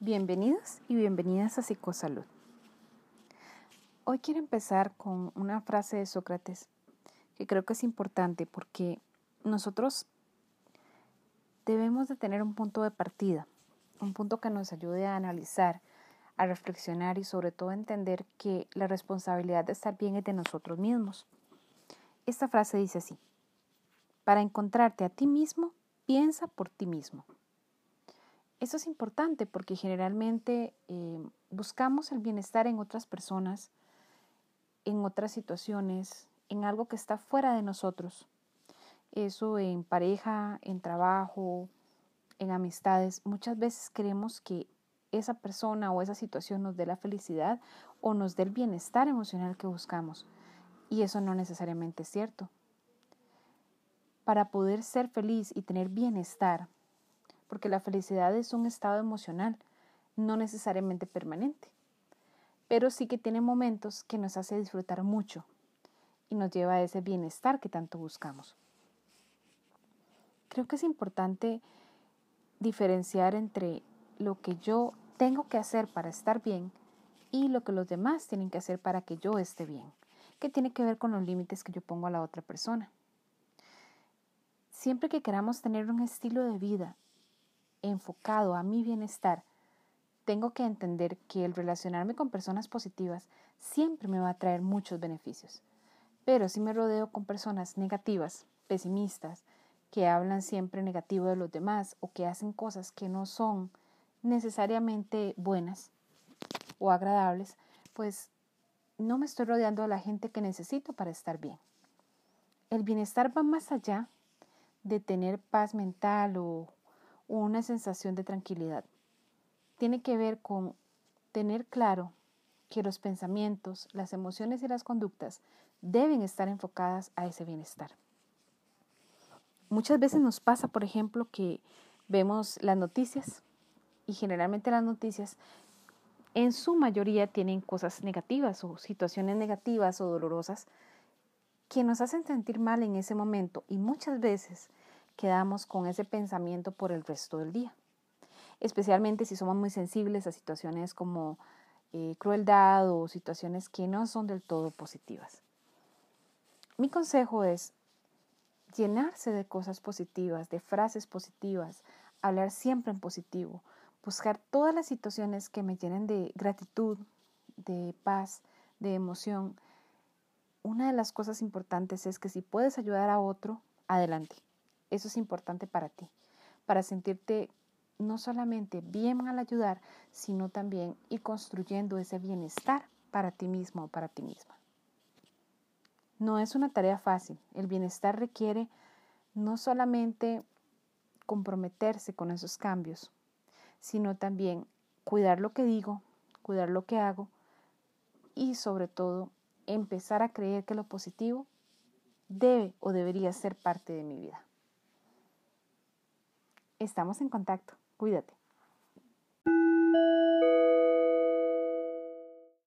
Bienvenidos y bienvenidas a Psicosalud. Hoy quiero empezar con una frase de Sócrates que creo que es importante porque nosotros debemos de tener un punto de partida, un punto que nos ayude a analizar, a reflexionar y sobre todo a entender que la responsabilidad de estar bien es de nosotros mismos. Esta frase dice así, para encontrarte a ti mismo, piensa por ti mismo. Eso es importante porque generalmente eh, buscamos el bienestar en otras personas, en otras situaciones, en algo que está fuera de nosotros. Eso en pareja, en trabajo, en amistades. Muchas veces queremos que esa persona o esa situación nos dé la felicidad o nos dé el bienestar emocional que buscamos. Y eso no necesariamente es cierto. Para poder ser feliz y tener bienestar, porque la felicidad es un estado emocional, no necesariamente permanente, pero sí que tiene momentos que nos hace disfrutar mucho y nos lleva a ese bienestar que tanto buscamos. Creo que es importante diferenciar entre lo que yo tengo que hacer para estar bien y lo que los demás tienen que hacer para que yo esté bien, que tiene que ver con los límites que yo pongo a la otra persona. Siempre que queramos tener un estilo de vida enfocado a mi bienestar, tengo que entender que el relacionarme con personas positivas siempre me va a traer muchos beneficios. Pero si me rodeo con personas negativas, pesimistas, que hablan siempre negativo de los demás o que hacen cosas que no son necesariamente buenas o agradables, pues no me estoy rodeando de la gente que necesito para estar bien. El bienestar va más allá de tener paz mental o una sensación de tranquilidad. Tiene que ver con tener claro que los pensamientos, las emociones y las conductas deben estar enfocadas a ese bienestar. Muchas veces nos pasa, por ejemplo, que vemos las noticias y generalmente las noticias en su mayoría tienen cosas negativas o situaciones negativas o dolorosas que nos hacen sentir mal en ese momento y muchas veces quedamos con ese pensamiento por el resto del día. Especialmente si somos muy sensibles a situaciones como eh, crueldad o situaciones que no son del todo positivas. Mi consejo es llenarse de cosas positivas, de frases positivas, hablar siempre en positivo, buscar todas las situaciones que me llenen de gratitud, de paz, de emoción. Una de las cosas importantes es que si puedes ayudar a otro, adelante. Eso es importante para ti, para sentirte no solamente bien al ayudar, sino también y construyendo ese bienestar para ti mismo o para ti misma. No es una tarea fácil. El bienestar requiere no solamente comprometerse con esos cambios, sino también cuidar lo que digo, cuidar lo que hago y sobre todo empezar a creer que lo positivo debe o debería ser parte de mi vida. Estamos en contacto. Cuídate.